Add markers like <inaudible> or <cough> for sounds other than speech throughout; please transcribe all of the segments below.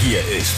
Hier ist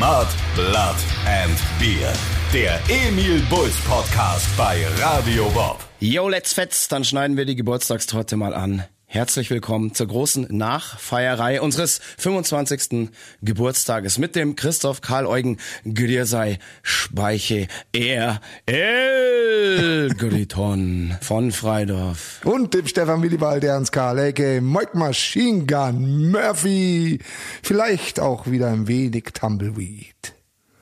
Mud, Blood and Beer. Der Emil Bulls Podcast bei Radio Bob. Yo, let's fetz, dann schneiden wir die Geburtstagstorte mal an. Herzlich willkommen zur großen Nachfeierei unseres 25. Geburtstages mit dem Christoph Karl Eugen Güdirsei Speiche Er El <laughs> Griton von Freidorf. Und dem Stefan Willibald Ernst Karl, a.k.a. Mike Machine Gun Murphy. Vielleicht auch wieder ein wenig Tumbleweed.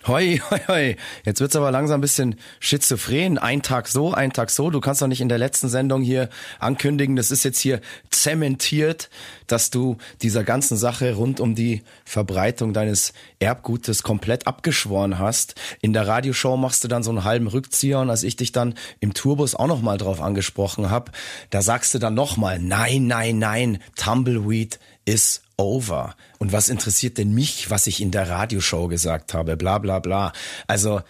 Hoi, <laughs> hoi, hoi. Jetzt wird's aber langsam ein bisschen schizophren. Ein Tag so, ein Tag so. Du kannst doch nicht in der letzten Sendung hier ankündigen, das ist jetzt hier zementiert, dass du dieser ganzen Sache rund um die Verbreitung deines Erbgutes komplett abgeschworen hast. In der Radioshow machst du dann so einen halben Rückzieher und als ich dich dann im Tourbus auch nochmal drauf angesprochen hab, da sagst du dann nochmal, nein, nein, nein, Tumbleweed is over. Und was interessiert denn mich, was ich in der Radioshow gesagt habe? Bla bla bla. Also,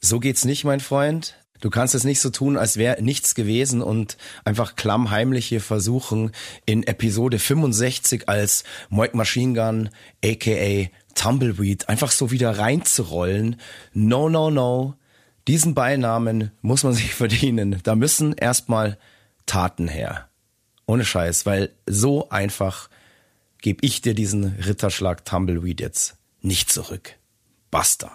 so geht's nicht, mein Freund. Du kannst es nicht so tun, als wäre nichts gewesen und einfach klammheimlich hier versuchen, in Episode 65 als Moik Machine Gun, aka Tumbleweed, einfach so wieder reinzurollen. No, no, no. Diesen Beinamen muss man sich <laughs> verdienen. Da müssen erstmal Taten her. Ohne Scheiß, weil so einfach gebe ich dir diesen Ritterschlag Tumbleweed jetzt nicht zurück. Basta.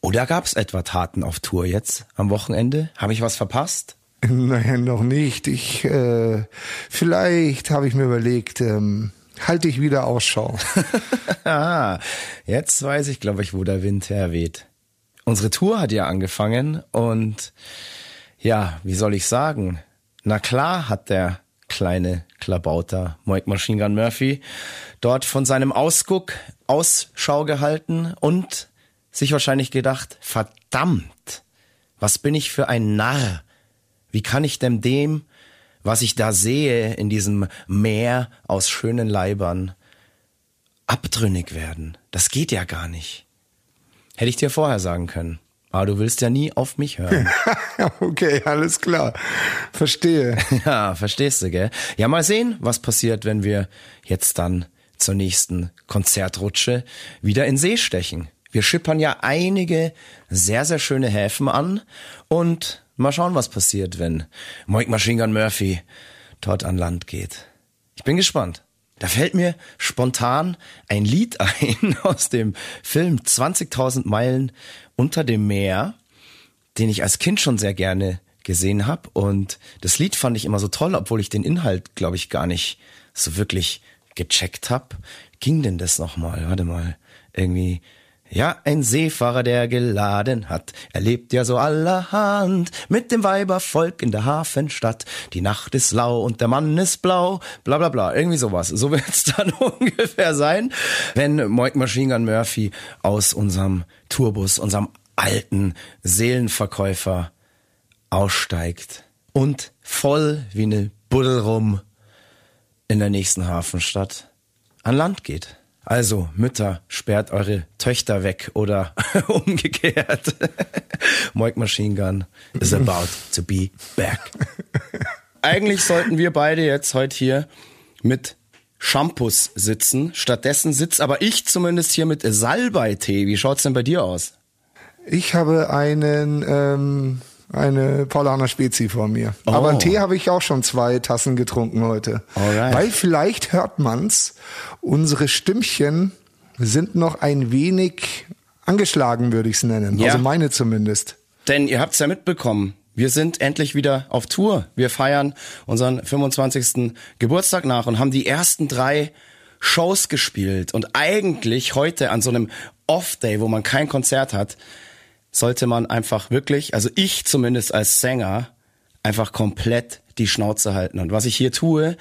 Oder gab es etwa Taten auf Tour jetzt am Wochenende? Habe ich was verpasst? <laughs> Naja, noch nicht. Ich, äh, vielleicht habe ich mir überlegt, ähm, halte ich wieder Ausschau. <laughs> ah, jetzt weiß ich, glaube ich, wo der Wind herweht. Unsere Tour hat ja angefangen und ja, wie soll ich sagen? Na klar hat der kleine Klabauter Mike Machine Gun Murphy dort von seinem Ausguck Ausschau gehalten und sich wahrscheinlich gedacht, verdammt, was bin ich für ein Narr? Wie kann ich denn dem, was ich da sehe in diesem Meer aus schönen Leibern, abtrünnig werden? Das geht ja gar nicht. Hätte ich dir vorher sagen können. Aber du willst ja nie auf mich hören. <laughs> okay, alles klar. Verstehe. <laughs> Ja, verstehst du, gell? Ja, mal sehen, was passiert, wenn wir jetzt dann zur nächsten Konzertrutsche wieder in See stechen. Wir schippern ja einige sehr, sehr schöne Häfen an und mal schauen, was passiert, wenn Moik Machine Gun Murphy dort an Land geht. Ich bin gespannt. Da fällt mir spontan ein Lied <laughs> ein aus dem Film 20.000 Meilen unter dem Meer, den ich als Kind schon sehr gerne gesehen habe. Und das Lied fand ich immer so toll, obwohl ich den Inhalt, glaube ich, gar nicht so wirklich gecheckt habe. Ging denn das nochmal? Warte mal. Irgendwie. Ja, ein Seefahrer, der geladen hat, erlebt ja so allerhand mit dem Weibervolk in der Hafenstadt. Die Nacht ist lau und der Mann ist blau, bla bla bla, irgendwie sowas. So <laughs> wird's dann <laughs> ungefähr sein, wenn Moik Machine Gun Murphy aus unserem Tourbus, unserem alten Seelenverkäufer aussteigt und voll wie eine Buddel rum in der nächsten Hafenstadt an Land geht. Also, Mütter, sperrt eure Töchter weg oder <laughs> umgekehrt. <laughs> Moik Machine Gun is about to be back. Eigentlich sollten wir beide jetzt heute hier mit Shampoos sitzen. Stattdessen sitzt aber ich zumindest hier mit Salbei-Tee. Wie schaut's denn bei dir aus? Ich habe einen ähm, eine Paulaner Spezi vor mir. Oh. Aber einen Tee habe ich auch schon zwei Tassen getrunken heute. Alright. Weil vielleicht hört man's, unsere Stimmchen sind noch ein wenig angeschlagen, würde ich es nennen. Ja. Also meine zumindest. Denn ihr habt's ja mitbekommen. Wir sind endlich wieder auf Tour. Wir feiern unseren 25. Geburtstag nach und haben die ersten drei Shows gespielt. Und eigentlich heute an so einem Off-Day, wo man kein Konzert hat, sollte man einfach wirklich, also ich zumindest als Sänger, einfach komplett die Schnauze halten. Und was ich hier tue,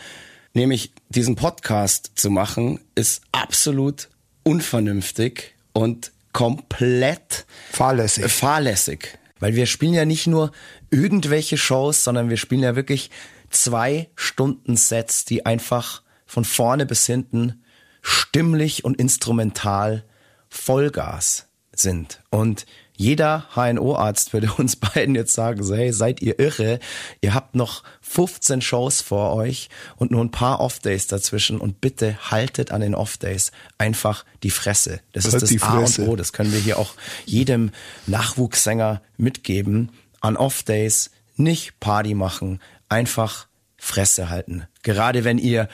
nämlich diesen Podcast zu machen, ist absolut unvernünftig und komplett Fahrlässig. fahrlässig. Weil wir spielen ja nicht nur irgendwelche Shows, sondern wir spielen ja wirklich zwei Stunden Sets, die einfach von vorne bis hinten stimmlich und instrumental Vollgas sind. Und jeder HNO-Arzt würde <laughs> uns beiden jetzt sagen, so, hey, seid ihr irre? Ihr habt noch 15 Shows vor euch und nur ein paar Off-Days dazwischen und bitte haltet an den Off-Days einfach die Fresse. Das ist Halt das die A und. O. Das können wir hier auch jedem Nachwuchssänger mitgeben. An Off-Days nicht Party machen, einfach Fresse halten. Gerade wenn ihr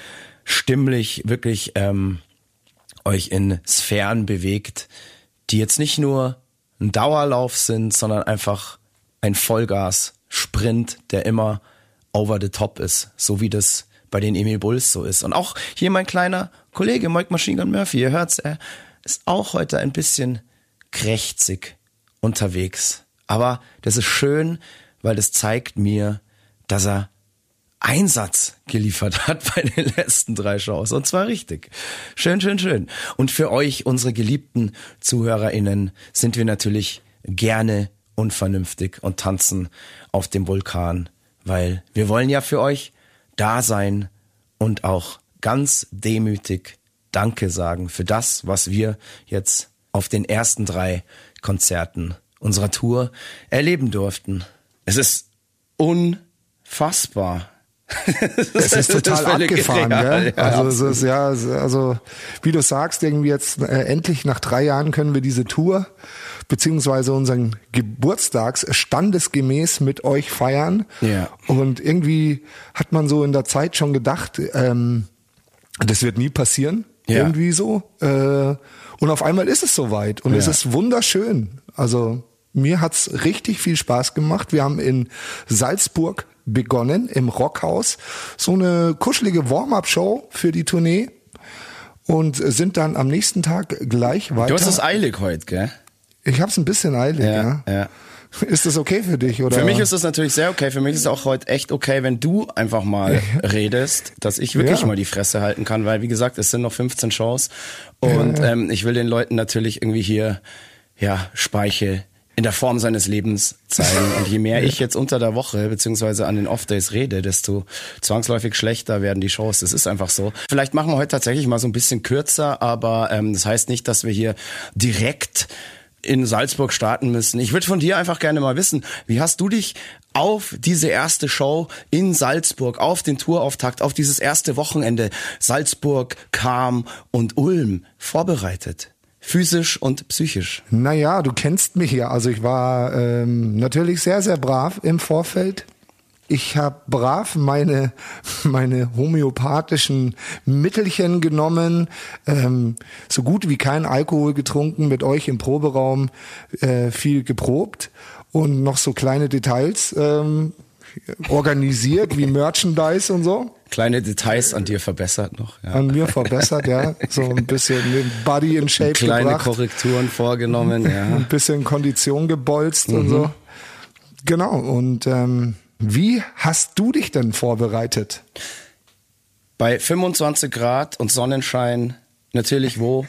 stimmlich wirklich ähm, euch in Sphären bewegt, die jetzt nicht nur ein Dauerlauf sind, sondern einfach ein Vollgas-Sprint, der immer over the top ist, so wie das bei den Emil Bulls so ist. Und auch hier mein kleiner Kollege Mike Machine Gun Murphy, ihr hört's, er ist auch heute ein bisschen krächzig unterwegs. Aber das ist schön, weil das zeigt mir, dass er Einsatz geliefert <laughs> hat bei den letzten drei Shows. Und zwar richtig. Schön, schön, schön. Und für euch, unsere geliebten ZuhörerInnen, sind wir natürlich gerne unvernünftig und tanzen auf dem Vulkan, weil wir wollen ja für euch da sein und auch ganz demütig Danke sagen für das, was wir jetzt auf den ersten drei Konzerten unserer Tour erleben durften. Es ist unfassbar. Es <laughs> ist total völlig abgefahren, gell? ja, Also es ist ja, also wie du sagst, irgendwie jetzt äh, endlich nach drei Jahren können wir diese Tour beziehungsweise unseren Geburtstags standesgemäß mit euch feiern. Ja. Und irgendwie hat man so in der Zeit schon gedacht, ähm, das wird nie passieren. Ja. Irgendwie so. Äh, und auf einmal ist es soweit. Und es Ja. ist wunderschön. Also mir hat's richtig viel Spaß gemacht. Wir haben in Salzburg begonnen, im Rockhaus. So eine kuschelige Warm-up-Show für die Tournee. Und sind dann am nächsten Tag gleich weiter. Du hast es eilig heute, gell? ich hab's ein bisschen eilig, ja. ja. Ist das okay für dich? Oder? Für mich ist das natürlich sehr okay. Für mich ist es auch heute echt okay, wenn du einfach mal redest, dass ich wirklich Ja. mal die Fresse halten kann, weil wie gesagt, es sind noch 15 Shows und Ähm, ich will den Leuten natürlich irgendwie hier ja Speiche in der Form seines Lebens zeigen. Und je mehr <laughs> ich jetzt unter der Woche beziehungsweise an den Off-Days rede, desto zwangsläufig schlechter werden die Shows. Das ist einfach so. Vielleicht machen wir heute tatsächlich mal so ein bisschen kürzer, aber ähm, das heißt nicht, dass wir hier direkt in Salzburg starten müssen. Ich würde von dir einfach gerne mal wissen, wie hast du dich auf diese erste Show in Salzburg, auf den Tourauftakt, auf dieses erste Wochenende Salzburg, Kam und Ulm vorbereitet? Physisch und psychisch. Naja, du kennst mich ja. Also ich war ähm, natürlich sehr, sehr brav im Vorfeld. Ich habe brav meine, <laughs> meine homöopathischen Mittelchen genommen, ähm, so gut wie kein Alkohol getrunken, mit euch im Proberaum äh, viel geprobt und noch so kleine Details ähm, organisiert, wie <laughs> Merchandise und so Kleine Details an dir verbessert noch. Ja. an mir verbessert, ja. So ein bisschen den Body in Shape Kleine gebracht. Korrekturen vorgenommen, ja. ein bisschen Kondition gebolzt und so. Genau. Und ähm, wie hast du dich denn vorbereitet? Bei 25 Grad und Sonnenschein natürlich wo?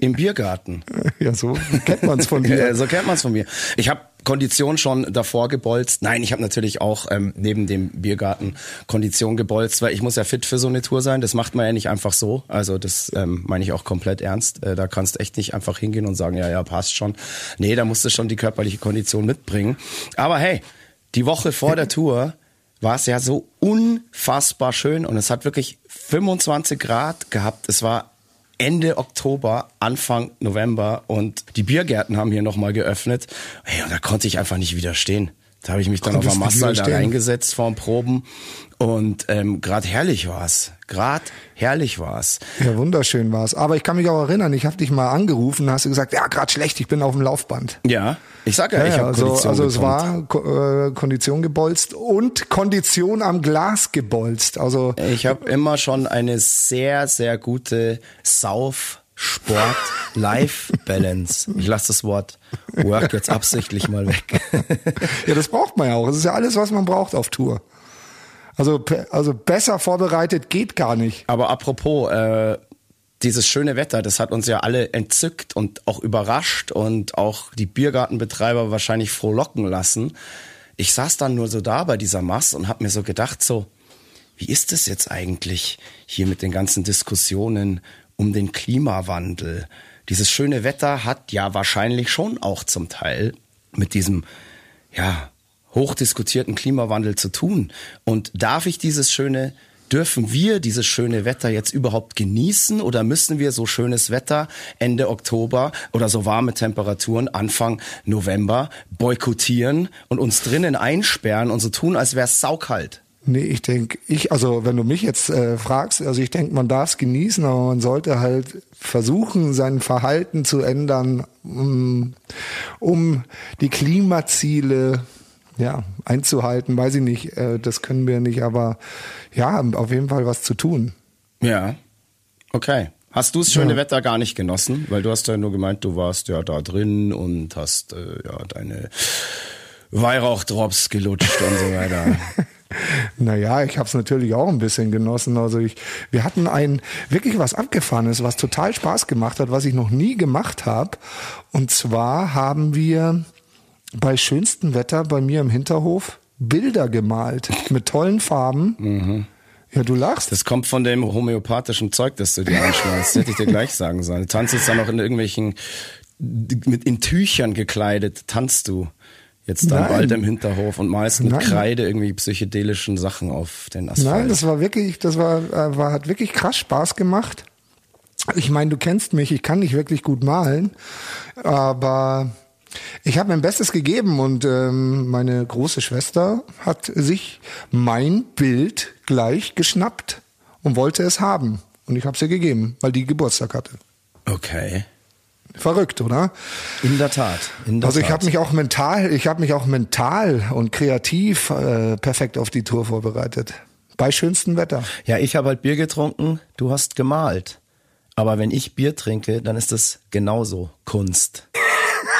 Im Biergarten. <laughs> Ja, so kennt man's von <laughs> dir. So kennt man es von mir. Ich habe Kondition schon davor gebolzt. Nein, ich habe natürlich auch ähm, neben dem Biergarten Kondition gebolzt, weil ich muss ja fit für so eine Tour sein. Das macht man ja nicht einfach so. Also das ähm, meine ich auch komplett ernst. Äh, da kannst echt nicht einfach hingehen und sagen, ja, ja, passt schon. Nee, da musst du schon die körperliche Kondition mitbringen. Aber hey, die Woche vor der Tour war es ja so unfassbar schön und es hat wirklich 25 Grad gehabt. Es war Ende Oktober, Anfang November und die Biergärten haben hier nochmal geöffnet. Hey, und da konnte ich einfach nicht widerstehen. Da habe ich mich dann auf der Masse da reingesetzt vorm Proben und ähm, gerade herrlich war's. Gerade herrlich war's. Ja, wunderschön war's. Aber ich kann mich auch erinnern, ich habe dich mal angerufen, hast du gesagt, ja, gerade schlecht, ich bin auf dem Laufband. Ja, ich sag ja, Ja, ich habe also, Kondition also es war äh, Kondition gebolzt und Kondition am Glas gebolzt. Also Ich habe immer schon eine sehr, sehr gute Sauf- Sport, Life Balance. <laughs> Ich lasse das Wort Work jetzt absichtlich mal weg. ja, das braucht man ja auch. Das ist ja alles, was man braucht auf Tour. Also, also besser vorbereitet geht gar nicht. Aber apropos, äh, dieses schöne Wetter, das hat uns ja alle entzückt und auch überrascht und auch die Biergartenbetreiber wahrscheinlich frohlocken lassen. Ich saß dann nur so da bei dieser Masse und habe mir so gedacht, so, wie ist es jetzt eigentlich hier mit den ganzen Diskussionen um den Klimawandel? Dieses schöne Wetter hat ja wahrscheinlich schon auch zum Teil mit diesem, ja, hochdiskutierten Klimawandel zu tun? Und darf ich dieses schöne dürfen wir dieses schöne Wetter jetzt überhaupt genießen oder müssen wir so schönes Wetter Ende Oktober oder so warme Temperaturen Anfang November boykottieren und uns drinnen einsperren und so tun, als wäre es saukalt? Nee, ich denke, ich, also wenn du mich jetzt äh, fragst, also ich denke, man darf es genießen, aber man sollte halt versuchen, sein Verhalten zu ändern, um, um die Klimaziele ja, einzuhalten, weiß ich nicht, äh, das können wir nicht, aber ja, auf jeden Fall was zu tun. Ja, okay. Hast du das schöne ja. Wetter gar nicht genossen? Weil du hast ja nur gemeint, du warst ja da drin und hast äh, ja deine Weihrauchdrops gelutscht und so weiter. <laughs> Naja, ich habe es natürlich auch ein bisschen genossen. Also ich, wir hatten ein wirklich was abgefahrenes, was total Spaß gemacht hat, was ich noch nie gemacht habe. Und zwar haben wir bei schönstem Wetter bei mir im Hinterhof Bilder gemalt mit tollen Farben. Mhm. Ja, du lachst. Das kommt von dem homöopathischen Zeug, das du dir anschmeißt. hätte ich dir gleich sagen sollen. Du tanzt jetzt dann noch in irgendwelchen, mit in Tüchern gekleidet, tanzt du jetzt dann Nein. bald im Hinterhof und meist mit Nein. Kreide irgendwie psychedelischen Sachen auf den Asphalt. Nein, das war wirklich, das war, äh, war hat wirklich krass Spaß gemacht. Ich meine, du kennst mich, ich kann nicht wirklich gut malen, aber ich habe mein Bestes gegeben und ähm, meine große Schwester hat sich mein Bild gleich geschnappt und wollte es haben. Und ich habe es ihr gegeben, weil die Geburtstag hatte. Okay. Verrückt, oder? In der Tat. In der also ich habe mich auch mental, ich habe mich auch mental und kreativ äh, perfekt auf die Tour vorbereitet. Bei schönstem Wetter. Ja, ich habe halt Bier getrunken, du hast gemalt. Aber wenn ich Bier trinke, dann ist das genauso Kunst.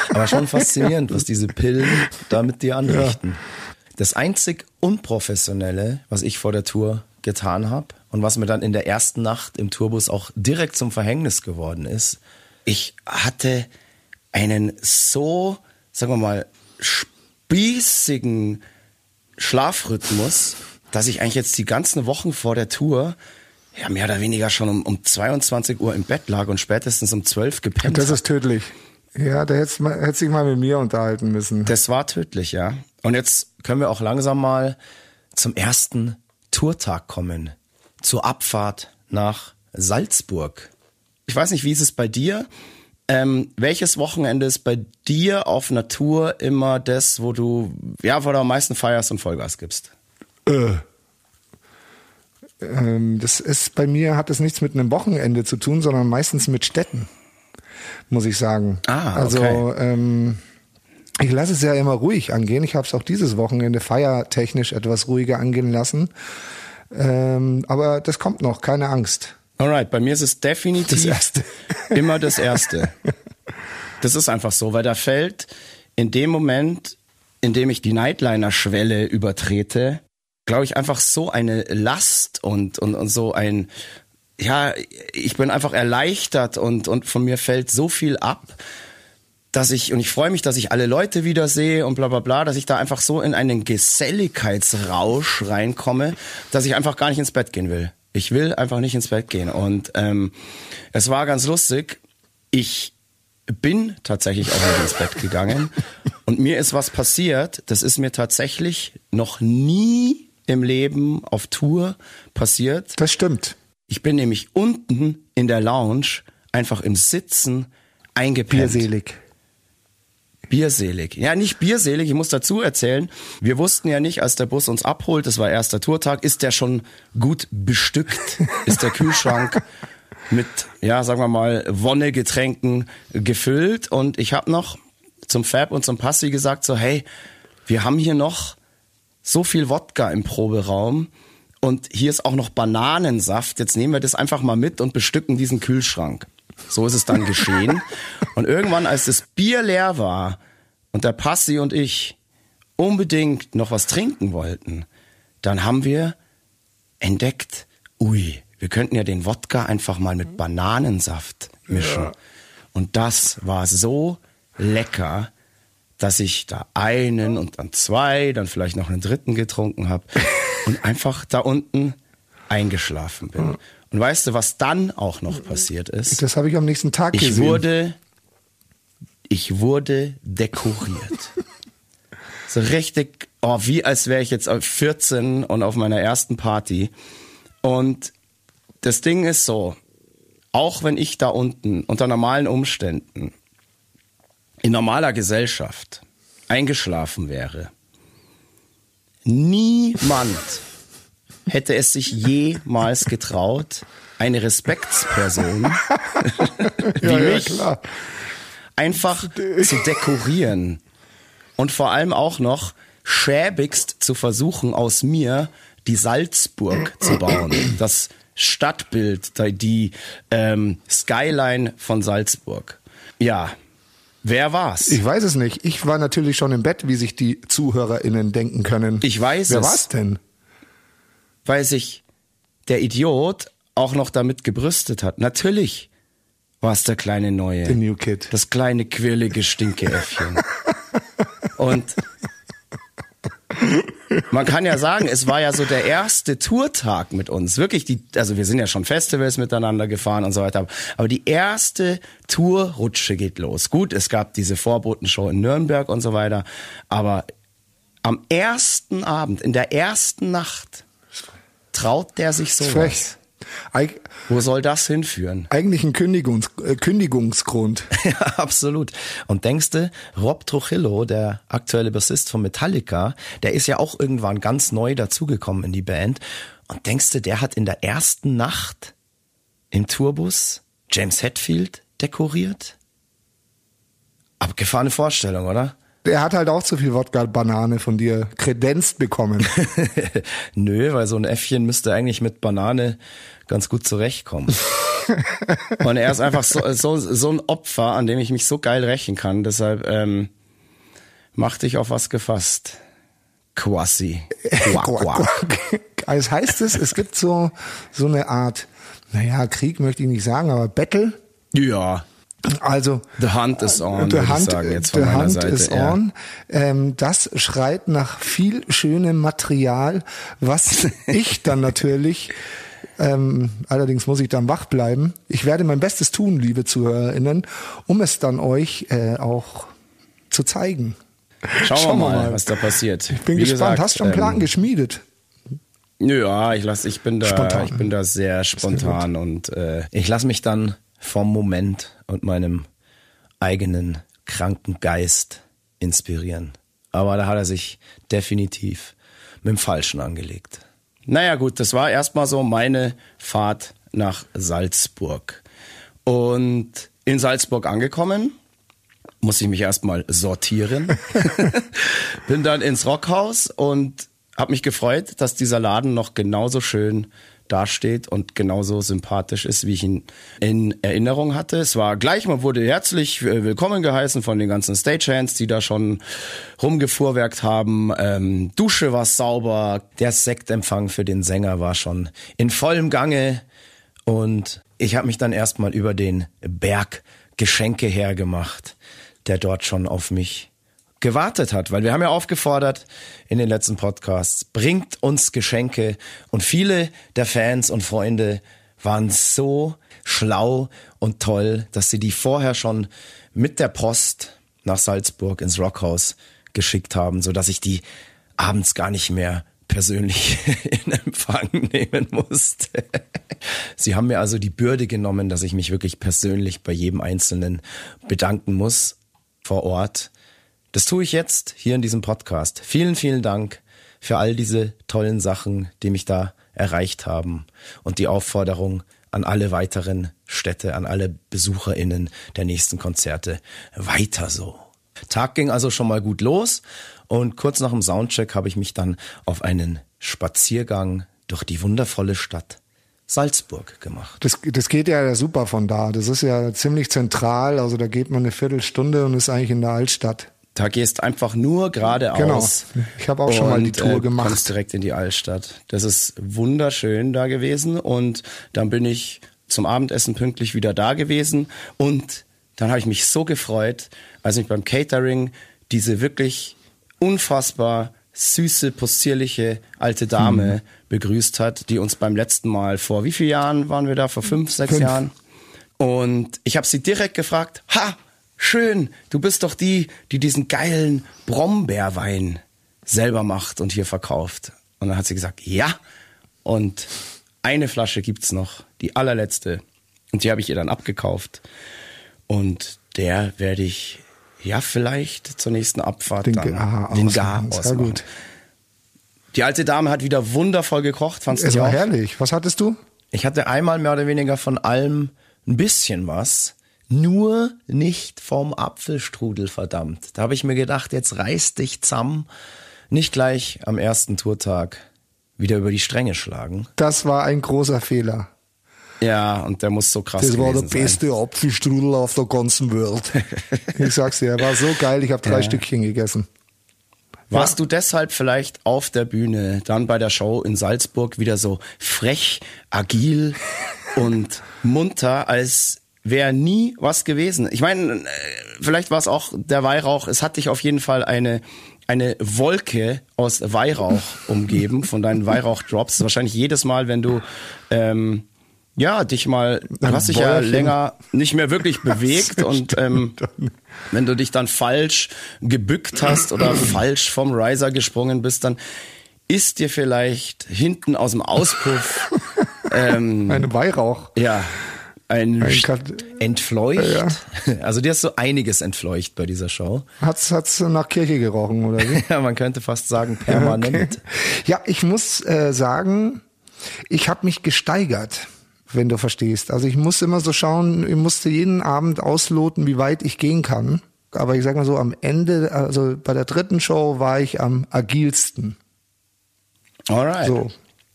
Aber schon faszinierend, was diese Pillen da mit dir anrichten. Ja. Das einzig Unprofessionelle, was ich vor der Tour getan habe und was mir dann in der ersten Nacht im Tourbus auch direkt zum Verhängnis geworden ist, ich hatte einen so, sagen wir mal, spießigen Schlafrhythmus, dass ich eigentlich jetzt die ganzen Wochen vor der Tour ja mehr oder weniger schon um, um 22 Uhr im Bett lag und spätestens um 12 gepennt. Das ist tödlich. Ja, der hätte hätt sich mal mit mir unterhalten müssen. Das war tödlich, ja. Und jetzt können wir auch langsam mal zum ersten Tourtag kommen. Zur Abfahrt nach Salzburg. Ich weiß nicht, wie ist es bei dir? Ähm, welches Wochenende ist bei dir auf Natur immer das, wo du, ja, wo du am meisten feierst und Vollgas gibst? Äh. Ähm, das ist bei mir, hat es nichts mit einem Wochenende zu tun, sondern meistens mit Städten muss ich sagen. Ah, okay. Also ähm, ich lasse es ja immer ruhig angehen. Ich habe es auch dieses Wochenende feiertechnisch etwas ruhiger angehen lassen. Ähm, aber das kommt noch, keine Angst. Alright, bei mir ist es definitiv das erste. <laughs> immer das Erste. Das ist einfach so, weil da fällt in dem Moment, in dem ich die Nightliner-Schwelle übertrete, glaube ich, einfach so eine Last und, und, und so ein, ja, ich bin einfach erleichtert und, und von mir fällt so viel ab, dass ich, und ich freue mich, dass ich alle Leute wieder sehe und bla bla bla, dass ich da einfach so in einen Geselligkeitsrausch reinkomme, dass ich einfach gar nicht ins Bett gehen will. Ich will einfach nicht ins Bett gehen. Und ähm, es war ganz lustig. Ich bin tatsächlich auch nicht ins Bett gegangen. <laughs> Und mir ist was passiert, das ist mir tatsächlich noch nie im Leben auf Tour passiert. Das stimmt. Ich bin nämlich unten in der Lounge einfach im Sitzen eingepennt. Bierselig. Bierselig. Ja, nicht bierselig, ich muss dazu erzählen. Wir wussten ja nicht, als der Bus uns abholt, das war erster Tourtag, ist der schon gut bestückt? <laughs> ist der Kühlschrank mit, ja, sagen wir mal, Wonnegetränken gefüllt? Und ich habe noch zum Fab und zum Passi gesagt, so, hey, wir haben hier noch so viel Wodka im Proberaum und hier ist auch noch Bananensaft. Jetzt nehmen wir das einfach mal mit und bestücken diesen Kühlschrank. So ist es dann geschehen. <laughs> Und irgendwann, als das Bier leer war und der Passi und ich unbedingt noch was trinken wollten, dann haben wir entdeckt, ui, wir könnten ja den Wodka einfach mal mit Bananensaft mischen. Ja. Und das war so lecker, dass ich da einen und dann zwei, dann vielleicht noch einen dritten getrunken habe <laughs> und einfach da unten eingeschlafen bin. Und weißt du, was dann auch noch passiert ist? Das habe ich am nächsten Tag ich gesehen. Wurde, ich wurde dekoriert. <laughs> So richtig, oh, wie als wäre ich jetzt 14 und auf meiner ersten Party. Und das Ding ist so, auch wenn ich da unten unter normalen Umständen in normaler Gesellschaft eingeschlafen wäre, niemand hätte es sich jemals getraut, eine Respektsperson <laughs> wie Ja, ja, mich klar. einfach zu dekorieren und vor allem auch noch schäbigst zu versuchen, aus mir die Salzburg zu bauen. Das Stadtbild, die- ähm, Skyline von Salzburg. Ja, wer war's? Ich weiß es nicht. Ich war natürlich schon im Bett, wie sich die ZuhörerInnen denken können. Ich weiß Wer es. war's denn? Weil sich der Idiot auch noch damit gebrüstet hat. Natürlich war es der kleine Neue. The New Kid. Das kleine, quirlige Stinkeäffchen. <laughs> Und man kann ja sagen, es war ja so der erste Tourtag mit uns. Wirklich die, also wir sind ja schon Festivals miteinander gefahren und so weiter. Aber die erste Tourrutsche geht los. Gut, es gab diese Vorbotenshow in Nürnberg und so weiter. Aber am ersten Abend, in der ersten Nacht, traut der sich Frech. Eig Wo soll das hinführen? eigentlich ein Kündigungs äh, Kündigungsgrund. <laughs> Ja, absolut. Und denkst du, Rob Trujillo, der aktuelle Bassist von Metallica, der ist ja auch irgendwann ganz neu dazugekommen in die Band. Und denkst du, der hat in der ersten Nacht im Tourbus James Hetfield dekoriert? Abgefahrene Vorstellung, oder? Der hat halt auch zu viel Wodka-Banane von dir kredenzt bekommen. <laughs> Nö, weil so ein Äffchen müsste eigentlich mit Banane ganz gut zurechtkommen. <laughs> Und er ist einfach so, so, so ein Opfer, an dem ich mich so geil rächen kann. Deshalb ähm, mach dich auf was gefasst. Quasi. Quack, quack. Als heißt es, es gibt so, so eine Art, naja, Krieg möchte ich nicht sagen, aber Battle. Ja, Also the hunt is on, The würde ich Hunt, sagen, jetzt von the meiner Hunt Seite. is ja. on. Ähm, das schreit nach viel schönem Material, was <laughs> ich dann natürlich, ähm, allerdings muss ich dann wach bleiben. Ich werde mein Bestes tun, liebe ZuhörerInnen, um es dann euch äh, auch zu zeigen. Schauen, Schauen wir mal, mal. was da passiert. Ich bin Wie gespannt. gesagt, Hast du schon einen Plan ähm, geschmiedet? Ja, ich lass, ich bin da, Spontan. ich bin da sehr spontan und äh, ich lass mich dann vom Moment und meinem eigenen kranken Geist inspirieren. Aber da hat er sich definitiv mit dem Falschen angelegt. Naja gut, das war erstmal so meine Fahrt nach Salzburg. Und in Salzburg angekommen, muss ich mich erstmal sortieren. <laughs> Bin dann ins Rockhaus und habe mich gefreut, dass dieser Laden noch genauso schön dasteht und genauso sympathisch ist, wie ich ihn in Erinnerung hatte. Es war gleich, man wurde herzlich äh, willkommen geheißen von den ganzen Stagehands, die da schon rumgefuhrwerkt haben. Ähm, Dusche war sauber, der Sektempfang für den Sänger war schon in vollem Gange und ich habe mich dann erstmal über den Berg Geschenke hergemacht, der dort schon auf mich gewartet hat, weil wir haben ja aufgefordert in den letzten Podcasts, bringt uns Geschenke und viele der Fans und Freunde waren so schlau und toll, dass sie die vorher schon mit der Post nach Salzburg ins Rockhaus geschickt haben, so dass ich die abends gar nicht mehr persönlich <laughs> in Empfang nehmen musste. Sie haben mir also die Bürde genommen, dass ich mich wirklich persönlich bei jedem Einzelnen bedanken muss vor Ort. Das tue ich jetzt hier in diesem Podcast. Vielen, vielen Dank für all diese tollen Sachen, die mich da erreicht haben und die Aufforderung an alle weiteren Städte, an alle BesucherInnen der nächsten Konzerte. Weiter so. Tag ging also schon mal gut los und kurz nach dem Soundcheck habe ich mich dann auf einen Spaziergang durch die wundervolle Stadt Salzburg gemacht. Das, das geht ja super von da. Das ist ja ziemlich zentral. Also da geht man eine Viertelstunde und ist eigentlich in der Altstadt. Da gehst einfach nur geradeaus. Genau. Ich habe auch schon mal die Tour äh, gemacht. Kommst direkt in die Altstadt. Das ist wunderschön da gewesen und dann bin ich zum Abendessen pünktlich wieder da gewesen und dann habe ich mich so gefreut, als mich beim Catering diese wirklich unfassbar süße, possierliche alte Dame Mhm. begrüßt hat, die uns beim letzten Mal vor wie vielen Jahren waren wir da? Vor fünf, sechs Fünf. Jahren? Und ich habe sie direkt gefragt, ha, schön, du bist doch die, die diesen geilen Brombeerwein selber macht und hier verkauft. Und dann hat sie gesagt, ja. Und eine Flasche gibt's noch, die allerletzte. Und die habe ich ihr dann abgekauft. Und der werde ich ja vielleicht zur nächsten Abfahrt Den dann Gar den. Gar Sehr ausmachen. gut. Die alte Dame hat wieder wundervoll gekocht, fandst du Es war auch? herrlich. Was hattest du? Ich hatte einmal mehr oder weniger von allem ein bisschen was. Nur nicht vom Apfelstrudel, verdammt. Da habe ich mir gedacht, jetzt reiß dich zusammen. Nicht gleich am ersten Tourtag wieder über die Stränge schlagen. Das war ein großer Fehler. Ja, und der muss so krass Das war der sein. beste Apfelstrudel auf der ganzen Welt. <laughs> ich sag's dir, er war so geil, ich habe drei Stückchen gegessen. Warst du deshalb vielleicht auf der Bühne, dann bei der Show in Salzburg wieder so frech, agil <laughs> und munter, als wäre nie was gewesen? Ich meine, äh, vielleicht war es auch der Weihrauch. Es hat dich auf jeden Fall eine eine Wolke aus Weihrauch <laughs> umgeben von deinen Weihrauchdrops. Wahrscheinlich jedes Mal, wenn du ähm, ja dich mal, du hast dich ja länger nicht mehr wirklich <laughs> bewegt und ähm, wenn du dich dann falsch gebückt hast oder <laughs> falsch vom Riser gesprungen bist, dann ist dir vielleicht hinten aus dem Auspuff ähm, Ein Weihrauch. ja ein, Ein entfleucht. <laughs> Also dir ist so einiges entfleucht bei dieser Show. Hat's, hat's nach Kirche gerochen, oder wie? <laughs> Ja, man könnte fast sagen permanent. Okay. Ja, ich muss äh, sagen, ich habe mich gesteigert, wenn du verstehst. Also ich musste immer so schauen, ich musste jeden Abend ausloten, wie weit ich gehen kann. Aber ich sag mal so, am Ende, also bei der dritten Show war ich am agilsten. Alright. So.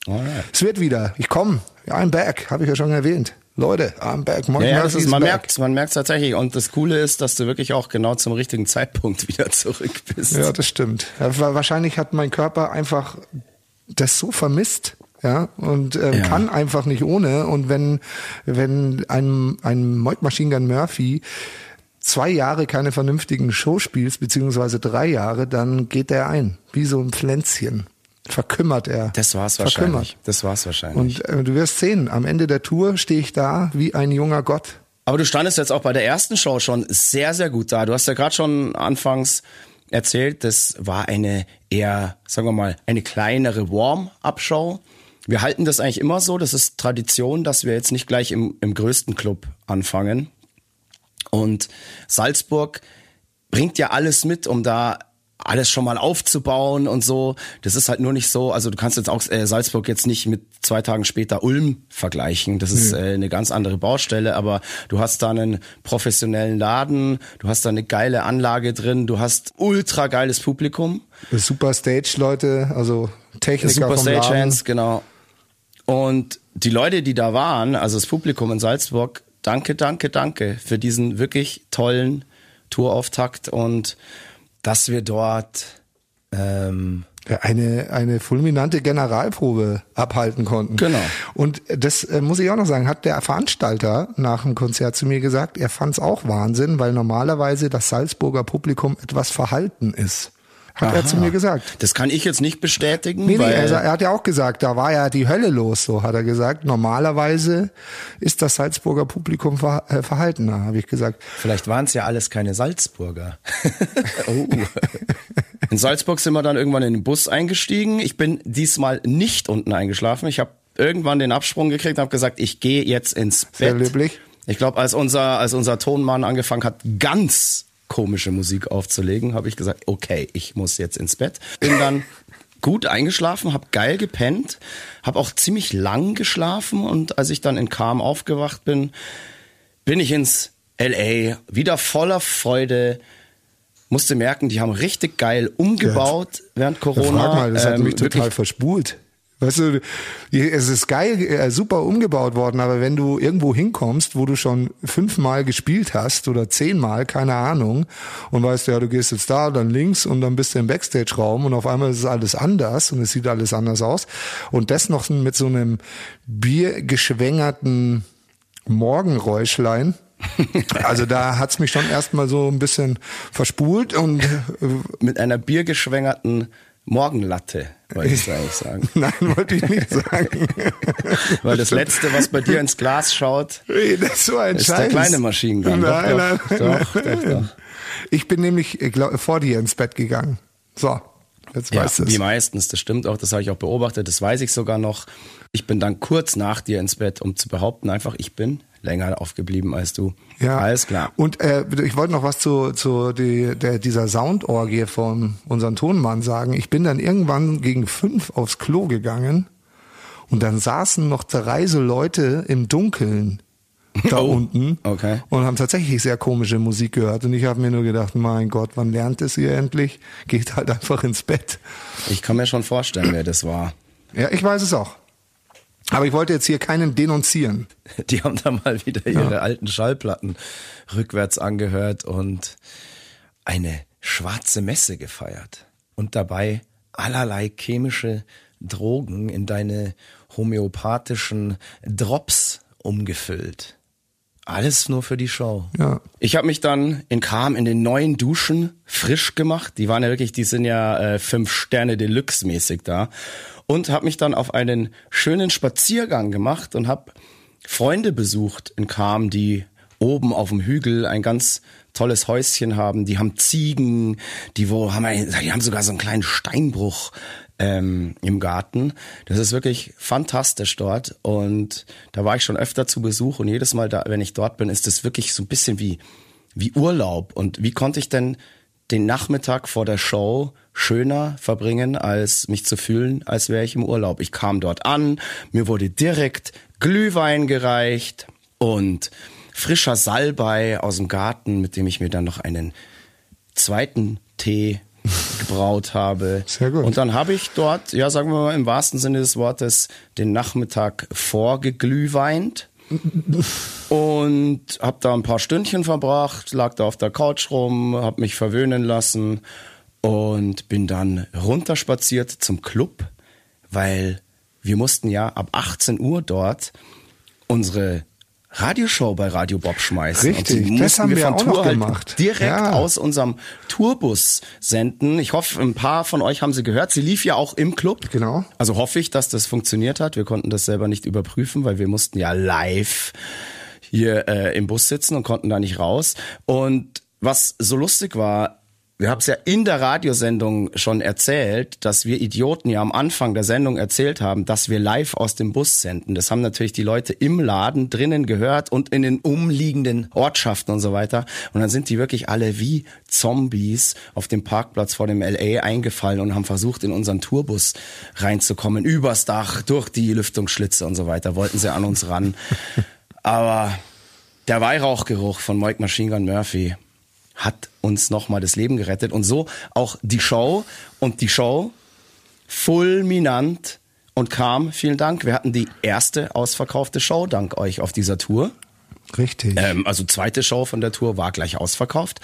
Alright. Es wird wieder. Ich komme. I'm back, habe ich ja schon erwähnt. Leute, back. Mike Ja, ja, ist, is man merkt, man merkt tatsächlich. Und das Coole ist, dass du wirklich auch genau zum richtigen Zeitpunkt <laughs> wieder zurück bist. Ja, das stimmt. Ja, wa- wahrscheinlich hat mein Körper einfach das so vermisst. Ja, und ähm, Ja. kann einfach nicht ohne. Und wenn, wenn ein, ein Machine Gun Murphy zwei Jahre keine vernünftigen Show spielst, beziehungsweise drei Jahre, dann geht er ein. Wie so ein Pflänzchen. Verkümmert er. Das war's Verkümmert. wahrscheinlich. Das war's wahrscheinlich. Und äh, du wirst sehen, am Ende der Tour stehe ich da wie ein junger Gott. Aber du standest jetzt auch bei der ersten Show schon sehr, sehr gut da. Du hast ja gerade schon anfangs erzählt, das war eine eher, sagen wir mal, eine kleinere Warm-up-Show. Wir halten das eigentlich immer so. Das ist Tradition, dass wir jetzt nicht gleich im, im größten Club anfangen. Und Salzburg bringt ja alles mit, um da alles schon mal aufzubauen und so. Das ist halt nur nicht so, also du kannst jetzt auch äh, Salzburg jetzt nicht mit zwei Tagen später Ulm vergleichen. Das ist äh, eine ganz andere Baustelle, aber du hast da einen professionellen Laden, du hast da eine geile Anlage drin, du hast ultra geiles Publikum. Super Stage-Leute, also Techniker Super vom Laden. Stagehands, genau. Und die Leute, die da waren, also das Publikum in Salzburg, danke, danke, danke für diesen wirklich tollen Tourauftakt und dass wir dort ähm, eine, eine fulminante Generalprobe abhalten konnten. Genau. Und das äh, muss ich auch noch sagen, hat der Veranstalter nach dem Konzert zu mir gesagt, er fand es auch Wahnsinn, weil normalerweise das Salzburger Publikum etwas verhalten ist. Hat er Aha. zu mir gesagt. Das kann ich jetzt nicht bestätigen, Nee, nee, also er hat ja auch gesagt, da war ja die Hölle los, so hat er gesagt. Normalerweise ist das Salzburger Publikum ver äh, verhaltener, habe ich gesagt. vielleicht waren es ja alles keine Salzburger. <laughs> oh. In Salzburg sind wir dann irgendwann in den Bus eingestiegen. Ich bin diesmal nicht unten eingeschlafen. Ich habe irgendwann den Absprung gekriegt und habe gesagt, ich gehe jetzt ins Bett. Sehr löblich. Ich glaube, als unser, als unser Tonmann angefangen hat, ganz komische Musik aufzulegen, habe ich gesagt, okay, ich muss jetzt ins Bett. Bin dann gut eingeschlafen, habe geil gepennt, habe auch ziemlich lang geschlafen und als ich dann in Calm aufgewacht bin, bin ich ins LA wieder voller Freude. Musste merken, die haben richtig geil umgebaut während Ja, Corona. frag mal, das hat Ähm, mich total verspult. Weißt du, es ist geil, äh, super umgebaut worden, aber wenn du irgendwo hinkommst, wo du schon fünfmal gespielt hast oder zehnmal, keine Ahnung, und weißt, ja, du gehst jetzt da, dann links und dann bist du im Backstage-Raum und auf einmal ist es alles anders und es sieht alles anders aus. Und das noch mit so einem biergeschwängerten Morgenräuschlein. <laughs> Also da hat's mich schon erstmal so ein bisschen verspult und äh, mit einer biergeschwängerten Morgenlatte. Wolltest du eigentlich <laughs> sagen. Nein, wollte ich nicht sagen. <laughs> Weil das Letzte, was bei dir ins Glas schaut, das ist so ein ist Scheiß. der kleine Maschinengun. Nein, doch, nein, doch, nein, doch, doch, doch. Ich bin nämlich ich glaub, vor dir ins Bett gegangen. So, jetzt Ja, weißt du wie meistens, das stimmt auch, das habe ich auch beobachtet, das weiß ich sogar noch. Ich bin dann kurz nach dir ins Bett, um zu behaupten, einfach, ich bin länger aufgeblieben als du. Ja, Alles klar. Und äh, ich wollte noch was zu, zu die, der, dieser Soundorgie von unserem Tonmann sagen. Ich bin dann irgendwann gegen fünf aufs Klo gegangen und dann saßen noch drei so Leute im Dunkeln da Oh, unten okay. und haben tatsächlich sehr komische Musik gehört. Und ich habe mir nur gedacht, mein Gott, wann lernt es ihr endlich? Geht halt einfach ins Bett. Ich kann mir schon vorstellen, wer das war. Ja, ich weiß es auch. Aber ich wollte jetzt hier keinen denunzieren. Die haben da mal wieder ihre alten Schallplatten rückwärts angehört und eine schwarze Messe gefeiert. Und dabei allerlei chemische Drogen in deine homöopathischen Drops umgefüllt. Alles nur für die Show. Ja. Ich habe mich dann in Kam in den neuen Duschen frisch gemacht. Die waren ja wirklich, die sind ja äh, fünf Sterne Deluxe mäßig da. Und habe mich dann auf einen schönen Spaziergang gemacht und habe Freunde besucht in Kam, die oben auf dem Hügel ein ganz tolles Häuschen haben. Die haben Ziegen, die wo haben, ein, die haben sogar so einen kleinen Steinbruch ähm, im Garten. Das ist wirklich fantastisch dort und da war ich schon öfter zu Besuch und jedes Mal, da, wenn ich dort bin, ist es wirklich so ein bisschen wie wie Urlaub. Und wie konnte ich denn den Nachmittag vor der Show schöner verbringen, als mich zu fühlen, als wäre ich im Urlaub. Ich kam dort an, mir wurde direkt Glühwein gereicht und frischer Salbei aus dem Garten, mit dem ich mir dann noch einen zweiten Tee gebraut habe. Sehr gut. Und dann habe ich dort, ja, sagen wir mal im wahrsten Sinne des Wortes, den Nachmittag vorgeglühweint und habe da ein paar Stündchen verbracht, lag da auf der Couch rum, habe mich verwöhnen lassen und bin dann runterspaziert zum Club, weil wir mussten ja ab 18 Uhr dort unsere Radioshow bei Radio Bob schmeißen. Richtig, und das haben wir von auch Tour noch halt gemacht. Direkt Ja. aus unserem Tourbus senden. Ich hoffe, ein paar von euch haben sie gehört. Sie lief ja auch im Club. Genau. Also hoffe ich, dass das funktioniert hat. Wir konnten das selber nicht überprüfen, weil wir mussten ja live hier äh, im Bus sitzen und konnten da nicht raus. Und was so lustig war, wir haben es ja in der Radiosendung schon erzählt, dass wir Idioten ja am Anfang der Sendung erzählt haben, dass wir live aus dem Bus senden. Das haben natürlich die Leute im Laden drinnen gehört und in den umliegenden Ortschaften und so weiter. Und dann sind die wirklich alle wie Zombies auf dem Parkplatz vor dem LA eingefallen und haben versucht, in unseren Tourbus reinzukommen, übers Dach, durch die Lüftungsschlitze und so weiter, wollten sie an uns ran. <laughs> Aber der Weihrauchgeruch von Mike Machine Gun Murphy hat uns nochmal das Leben gerettet und so auch die Show und die Show fulminant und kam, vielen Dank. Wir hatten die erste ausverkaufte Show dank euch auf dieser Tour. Richtig. Ähm, also zweite Show von der Tour war gleich ausverkauft.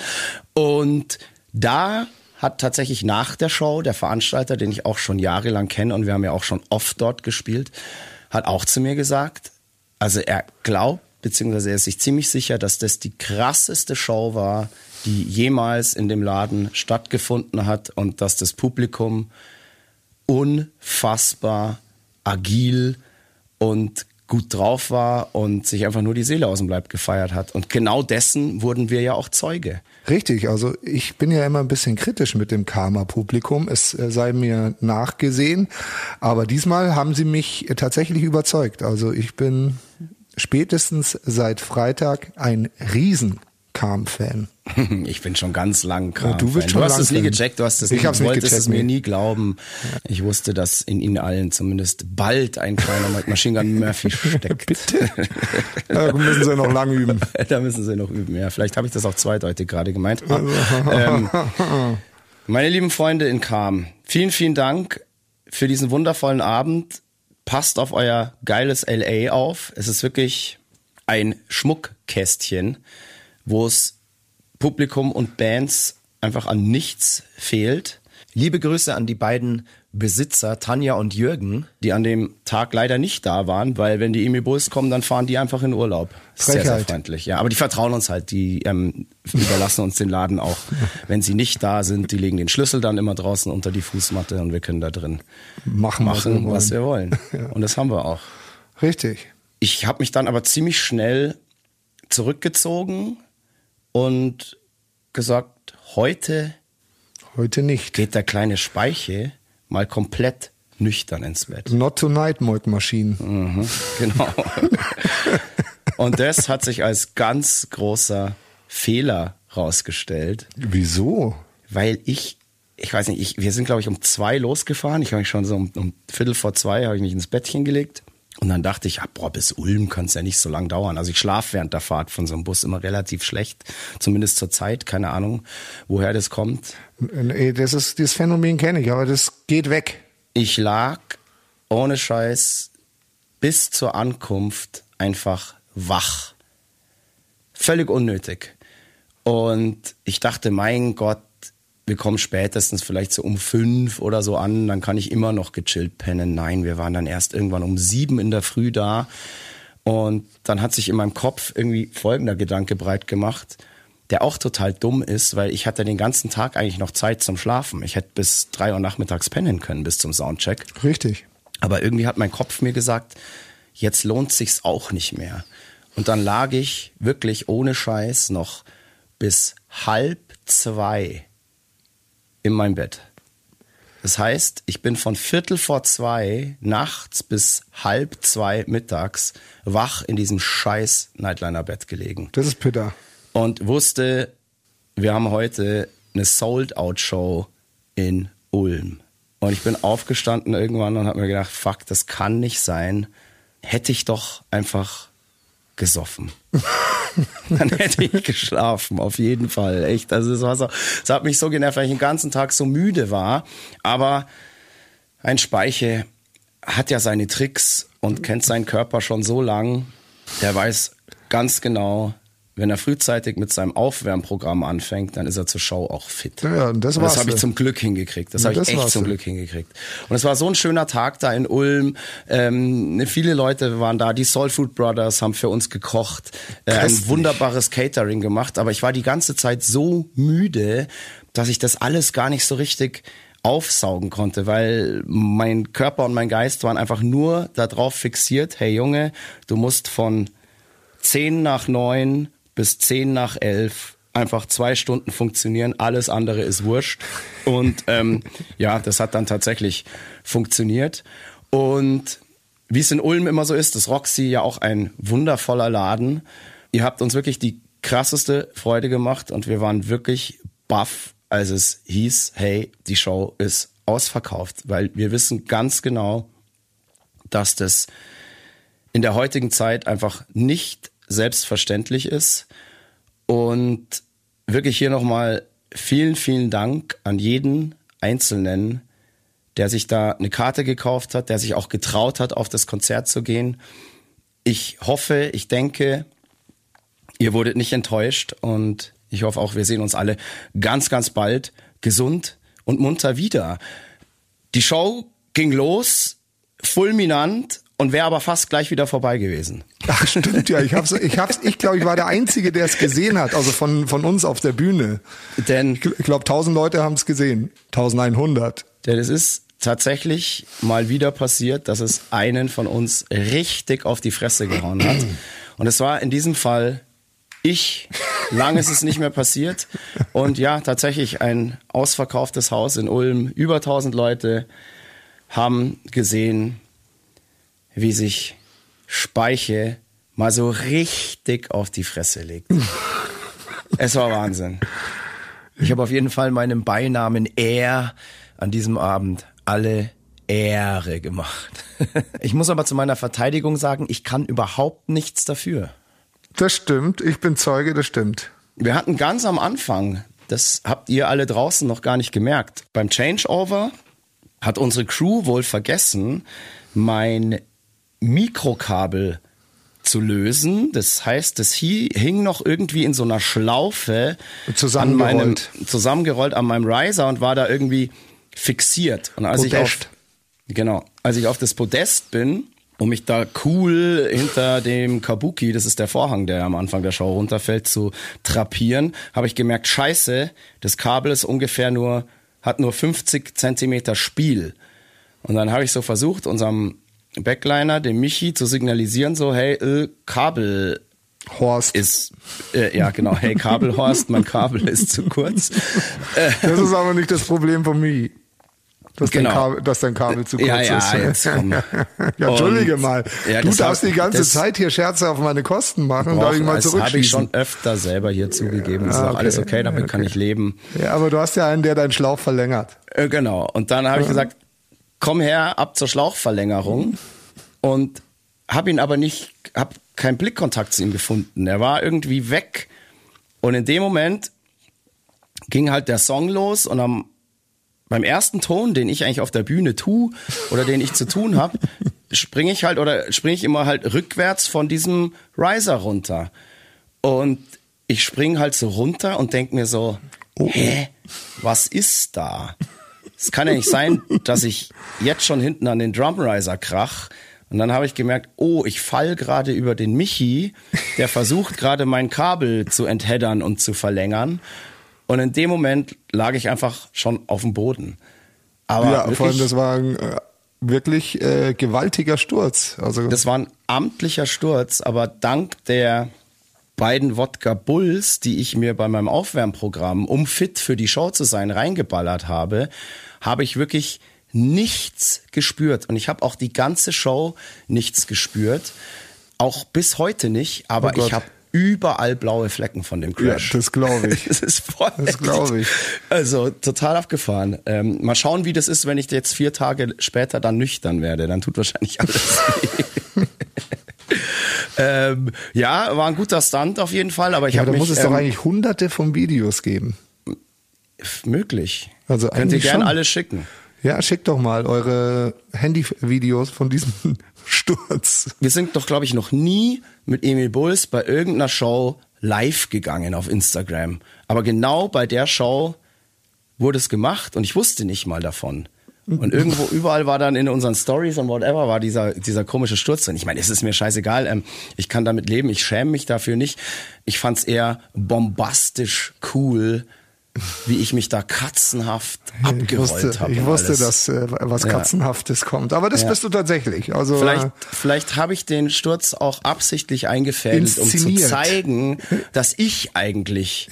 Und da hat tatsächlich nach der Show der Veranstalter, den ich auch schon jahrelang kenne und wir haben ja auch schon oft dort gespielt, hat auch zu mir gesagt, also er glaubt, beziehungsweise er ist sich ziemlich sicher, dass das die krasseste Show war, die jemals in dem Laden stattgefunden hat und dass das Publikum unfassbar agil und gut drauf war und sich einfach nur die Seele aus dem Leib gefeiert hat. Und genau dessen wurden wir ja auch Zeuge. Richtig, also ich bin ja immer ein bisschen kritisch mit dem Karma-Publikum. Es äh, sei mir nachgesehen, aber diesmal haben sie mich äh, tatsächlich überzeugt. Also ich bin spätestens seit Freitag ein riesen Karm-Fan. <laughs> Ich bin schon ganz lang krank. du bist schon du hast es nie gecheckt, du hast es Ich nie, hab's du nicht wolltest gecheckt, es mir nie glauben. Ich wusste, dass in ihnen allen zumindest bald ein kleiner Machine Gun Murphy <laughs> steckt. Bitte? <laughs> Da müssen sie noch lange üben. da müssen sie noch üben, ja. Vielleicht habe ich das auch zweideutig gerade gemeint. ähm, meine lieben Freunde in Kam, vielen, vielen Dank für diesen wundervollen Abend. Passt auf euer geiles LA auf. Es ist wirklich ein Schmuckkästchen, wo es Publikum und Bands einfach an nichts fehlt. Liebe Grüße an die beiden Besitzer, Tanja und Jürgen, die an dem Tag leider nicht da waren, weil wenn die Emi Bulls kommen, dann fahren die einfach in Urlaub. Sehr, sehr freundlich. Ja, aber die vertrauen uns halt, die ähm, überlassen uns den Laden auch. <laughs> Wenn sie nicht da sind, die legen den Schlüssel dann immer draußen unter die Fußmatte und wir können da drin Machen, machen was was wir wir wollen. <laughs> Ja. Und das haben wir auch. Richtig. Ich habe mich dann aber ziemlich schnell zurückgezogen und gesagt, heute Heute nicht. geht der kleine Speiche mal komplett nüchtern ins Bett. Not tonight, Moik Maschinen. Mhm, genau. <laughs> Und das hat sich als ganz großer Fehler rausgestellt, Wieso? weil ich, ich weiß nicht, ich, wir sind glaube ich um zwei losgefahren. Ich habe mich schon so um, um Viertel vor zwei habe ich mich ins Bettchen gelegt. Und dann dachte ich, ah, boah, bis Ulm kann es ja nicht so lang dauern. Also ich schlafe während der Fahrt von so einem Bus immer relativ schlecht, zumindest zur Zeit. Keine Ahnung, woher das kommt. Nee, Das ist, dieses Phänomen kenne ich, aber das geht weg. Ich lag ohne Scheiß bis zur Ankunft einfach wach. Völlig unnötig. Und ich dachte, mein Gott, wir kommen spätestens vielleicht so um fünf oder so an, dann kann ich immer noch gechillt pennen. Nein, wir waren dann erst irgendwann um sieben in der Früh da. Und dann hat sich in meinem Kopf irgendwie folgender Gedanke breit gemacht, der auch total dumm ist, weil ich hatte den ganzen Tag eigentlich noch Zeit zum Schlafen. Ich hätte bis drei Uhr nachmittags pennen können bis zum Soundcheck. Richtig. Aber irgendwie hat mein Kopf mir gesagt, jetzt lohnt sich's auch nicht mehr. Und dann lag ich wirklich ohne Scheiß noch bis halb zwei in meinem Bett. Das heißt, ich bin von Viertel vor zwei nachts bis halb zwei mittags wach in diesem scheiß Nightliner-Bett gelegen Das ist bitter. und wusste, wir haben heute eine Sold-Out-Show in Ulm. Und ich bin aufgestanden irgendwann und habe mir gedacht, fuck, das kann nicht sein. Hätte ich doch einfach gesoffen. <laughs> <laughs> Dann hätte ich geschlafen, auf jeden Fall. Echt. Also es war so, es hat mich so genervt, weil ich den ganzen Tag so müde war. Aber ein Speiche hat ja seine Tricks und kennt seinen Körper schon so lang. Der weiß ganz genau, wenn er frühzeitig mit seinem Aufwärmprogramm anfängt, dann ist er zur Show auch fit. Ja, und das Und das habe ich zum Glück hingekriegt. Das Ja, habe ich echt zum. Glück hingekriegt. Und es war so ein schöner Tag da in Ulm. Ähm, viele Leute waren da. Die Soul Food Brothers haben für uns gekocht. Äh, ein wunderbares Catering gemacht. Aber ich war die ganze Zeit so müde, dass ich das alles gar nicht so richtig aufsaugen konnte, weil mein Körper und mein Geist waren einfach nur darauf fixiert, hey Junge, du musst von 10 nach 9 bis 10 nach 11 einfach zwei Stunden funktionieren, alles andere ist wurscht. Und ähm, <laughs> ja, das hat dann tatsächlich funktioniert. Und wie es in Ulm immer so ist, ist Roxy ja auch ein wundervoller Laden. Ihr habt uns wirklich die krasseste Freude gemacht und wir waren wirklich baff, als es hieß, hey, die Show ist ausverkauft, weil wir wissen ganz genau, dass das in der heutigen Zeit einfach nicht selbstverständlich ist. Und wirklich hier nochmal vielen, vielen Dank an jeden Einzelnen, der sich da eine Karte gekauft hat, der sich auch getraut hat, auf das Konzert zu gehen. Ich hoffe, ich denke, ihr wurdet nicht enttäuscht und ich hoffe auch, wir sehen uns alle ganz, ganz bald gesund und munter wieder. Die Show ging los, fulminant und wäre aber fast gleich wieder vorbei gewesen. Ach, stimmt ja. Ich hab's, ich hab's, ich glaube, ich war der Einzige, der es gesehen hat, also von, von uns auf der Bühne. Denn Ich glaube, 1000 Leute haben es gesehen. 1100. Denn es ist tatsächlich mal wieder passiert, dass es einen von uns richtig auf die Fresse gehauen hat. Und es war in diesem Fall ich. Lang ist es nicht mehr passiert. Und ja, tatsächlich ein ausverkauftes Haus in Ulm. Über 1000 Leute haben gesehen, wie sich Speiche mal so richtig auf die Fresse legt. es war Wahnsinn. Ich habe auf jeden Fall meinem Beinamen Er an diesem Abend alle Ehre gemacht. Ich muss aber zu meiner Verteidigung sagen, ich kann überhaupt nichts dafür. Das stimmt. Ich bin Zeuge, das stimmt. Wir hatten ganz am Anfang, das habt ihr alle draußen noch gar nicht gemerkt, beim Changeover hat unsere Crew wohl vergessen, mein Mikrokabel zu lösen. Das heißt, das hi- hing noch irgendwie in so einer Schlaufe Zusammengerollt. an meinem, zusammengerollt an meinem Riser und war da irgendwie fixiert. Und als ich auf, Podest. genau, als ich auf das Podest bin, um mich da cool hinter dem Kabuki, das ist der Vorhang, der am Anfang der Show runterfällt, zu trapieren, habe ich gemerkt, scheiße, das Kabel ist ungefähr nur, hat nur 50 Zentimeter Spiel. Und dann habe ich so versucht, unserem Backliner, dem Michi, zu signalisieren, so, hey, äh, Kabel Horst. ist, äh, ja genau, hey Kabelhorst, mein Kabel ist zu kurz. Das ist aber nicht das Problem von mir. Dass, Genau. dein Kabel, dass dein Kabel zu kurz Ja, ja, ist. jetzt komm. <laughs> ja, Entschuldige Und- mal. Ja, du darfst hab- die ganze das- Zeit hier Scherze auf meine Kosten machen. Darf ich mal das habe ich zurückschießen? schon öfter selber hier zugegeben. Das ist Ah, auch okay. alles okay, damit kann ich leben. Ja, aber du hast ja einen, der deinen Schlauch verlängert. Äh, genau. Und dann habe ich gesagt, komm her, ab zur Schlauchverlängerung. Und habe ihn aber nicht, habe keinen Blickkontakt zu ihm gefunden. Er war irgendwie weg. Und in dem Moment ging halt der Song los und am beim ersten Ton, den ich eigentlich auf der Bühne tu oder den ich zu tun habe, <laughs> springe ich halt oder springe ich immer halt rückwärts von diesem Riser runter. Und ich springe halt so runter und denk mir so, hä, was ist da? Es kann ja nicht sein, dass ich jetzt schon hinten an den Drumriser krach. Und dann habe ich gemerkt, oh, ich fall gerade über den Michi, der versucht gerade mein Kabel zu entheddern und zu verlängern. Und in dem Moment lag ich einfach schon auf dem Boden. Aber ja, vor allem wirklich, das war ein äh, wirklich äh, gewaltiger Sturz. Also das war ein amtlicher Sturz, aber dank der beiden Wodka Bulls, die ich mir bei meinem Aufwärmprogramm, um fit für die Show zu sein, reingeballert habe, habe ich wirklich nichts gespürt. Und ich habe auch die ganze Show nichts gespürt. Auch bis heute nicht, aber Oh ich habe überall blaue Flecken von dem ja, Crash. das glaube ich. <laughs> Das ist voll. Das glaube ich. Also total abgefahren. Ähm, mal schauen, wie das ist, wenn ich jetzt vier Tage später dann nüchtern werde. Dann tut wahrscheinlich alles weh. <laughs> ähm, ja, war ein guter Stunt auf jeden Fall, aber ich Ja, habe da muss es ähm, doch eigentlich hunderte von Videos geben. möglich. Also Könnt ihr eigentlich gern schon. alle schicken. Ja, schickt doch mal eure Handyvideos von diesem <laughs> Sturz. Wir sind doch, glaube ich, noch nie mit Emil Bulls bei irgendeiner Show live gegangen auf Instagram. Aber genau bei der Show wurde es gemacht und ich wusste nicht mal davon. Und irgendwo, überall war dann in unseren Stories und whatever war dieser, dieser komische Sturz drin. Ich meine, es ist mir scheißegal. Ähm, ich kann damit leben. Ich schäme mich dafür nicht. Ich fand's eher bombastisch cool, wie ich mich da katzenhaft Ich abgerollt wusste, habe. ich wusste alles. dass äh, was Ja. Katzenhaftes kommt. Aber das Ja. bist du tatsächlich. Also Vielleicht, äh, vielleicht habe ich den Sturz auch absichtlich eingefädelt, um zu zeigen, dass ich eigentlich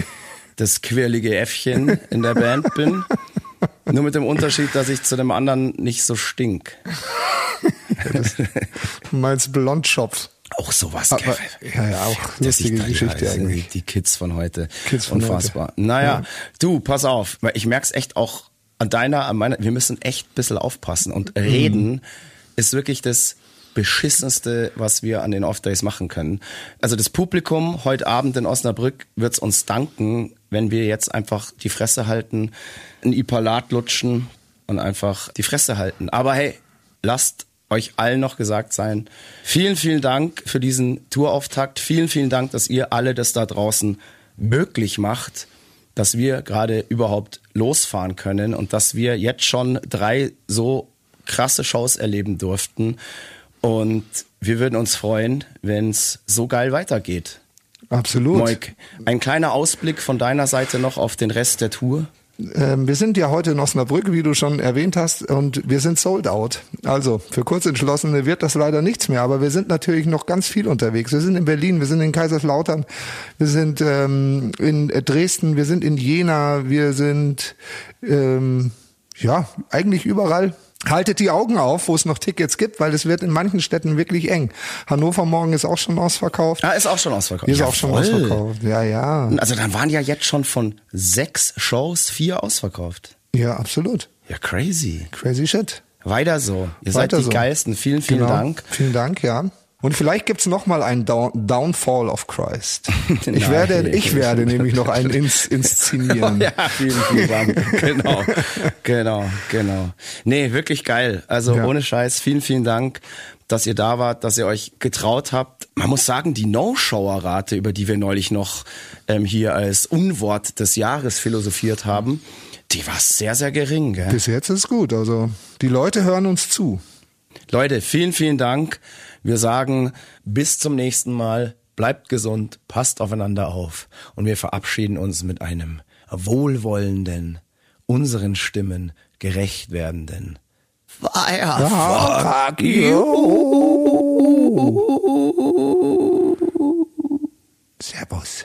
das quirlige Äffchen in der Band bin. <laughs> Nur mit dem Unterschied, dass ich zu dem anderen nicht so stink. du meinst Blondschopf. Auch sowas. Aber- gell? ja, ja, auch lustige da- Geschichte ja, eigentlich. Die Kids von heute. Kids von Unfassbar. heute. Naja, Ja. du, pass auf. Ich merk's echt auch an deiner, an meiner, wir müssen echt ein bisschen aufpassen. Und Mhm. reden ist wirklich das beschissenste, was wir an den Off-Days machen können. Also das Publikum heute Abend in Osnabrück wird's uns danken, wenn wir jetzt einfach die Fresse halten, ein Ipalat lutschen und einfach die Fresse halten. Aber hey, lasst euch allen noch gesagt sein. Vielen, vielen Dank für diesen Tourauftakt. Vielen, vielen Dank, dass ihr alle das da draußen möglich macht, dass wir gerade überhaupt losfahren können und dass wir jetzt schon drei so krasse Shows erleben durften. Und wir würden uns freuen, wenn es so geil weitergeht. Absolut. Moik, ein kleiner Ausblick von deiner Seite noch auf den Rest der Tour. Ähm, wir sind ja heute in Osnabrück, wie du schon erwähnt hast, und wir sind sold out. Also für Kurzentschlossene wird das leider nichts mehr, aber wir sind natürlich noch ganz viel unterwegs. Wir sind in Berlin, wir sind in Kaiserslautern, wir sind ähm, in Dresden, wir sind in Jena, wir sind ähm, ja eigentlich überall. Haltet die Augen auf, wo es noch Tickets gibt, weil es wird in manchen Städten wirklich eng. Hannover morgen ist auch schon ausverkauft. Ah, ist auch schon ausverkauft. Ist auch schon Jawohl. ausverkauft. Ja, ja. Also dann waren ja jetzt schon von sechs Shows vier ausverkauft. Ja, absolut. Ja, crazy. Crazy shit. Weiter so. Ihr seid Weiter die so. Geilsten. Vielen, vielen Genau. Dank. Vielen Dank, ja. Und vielleicht gibt's noch mal einen Down Downfall of Christ. Ich <laughs> Nein. werde, ich werde <laughs> nämlich noch einen ins inszenieren. <laughs> Ja, vielen, vielen Dank. genau, genau, genau. Nee, wirklich geil. Also Ja. ohne Scheiß, vielen, vielen Dank, dass ihr da wart, dass ihr euch getraut habt. Man muss sagen, die No-Shower-Rate, über die wir neulich noch ähm, hier als Unwort des Jahres philosophiert haben, Die war sehr, sehr gering, gell? Bis jetzt ist gut. Also die Leute hören uns zu. Leute, vielen, vielen Dank. Wir sagen bis zum nächsten Mal. Bleibt gesund, passt aufeinander auf. Und wir verabschieden uns mit einem wohlwollenden, unseren Stimmen gerecht werdenden Fire, fuck you. Servus.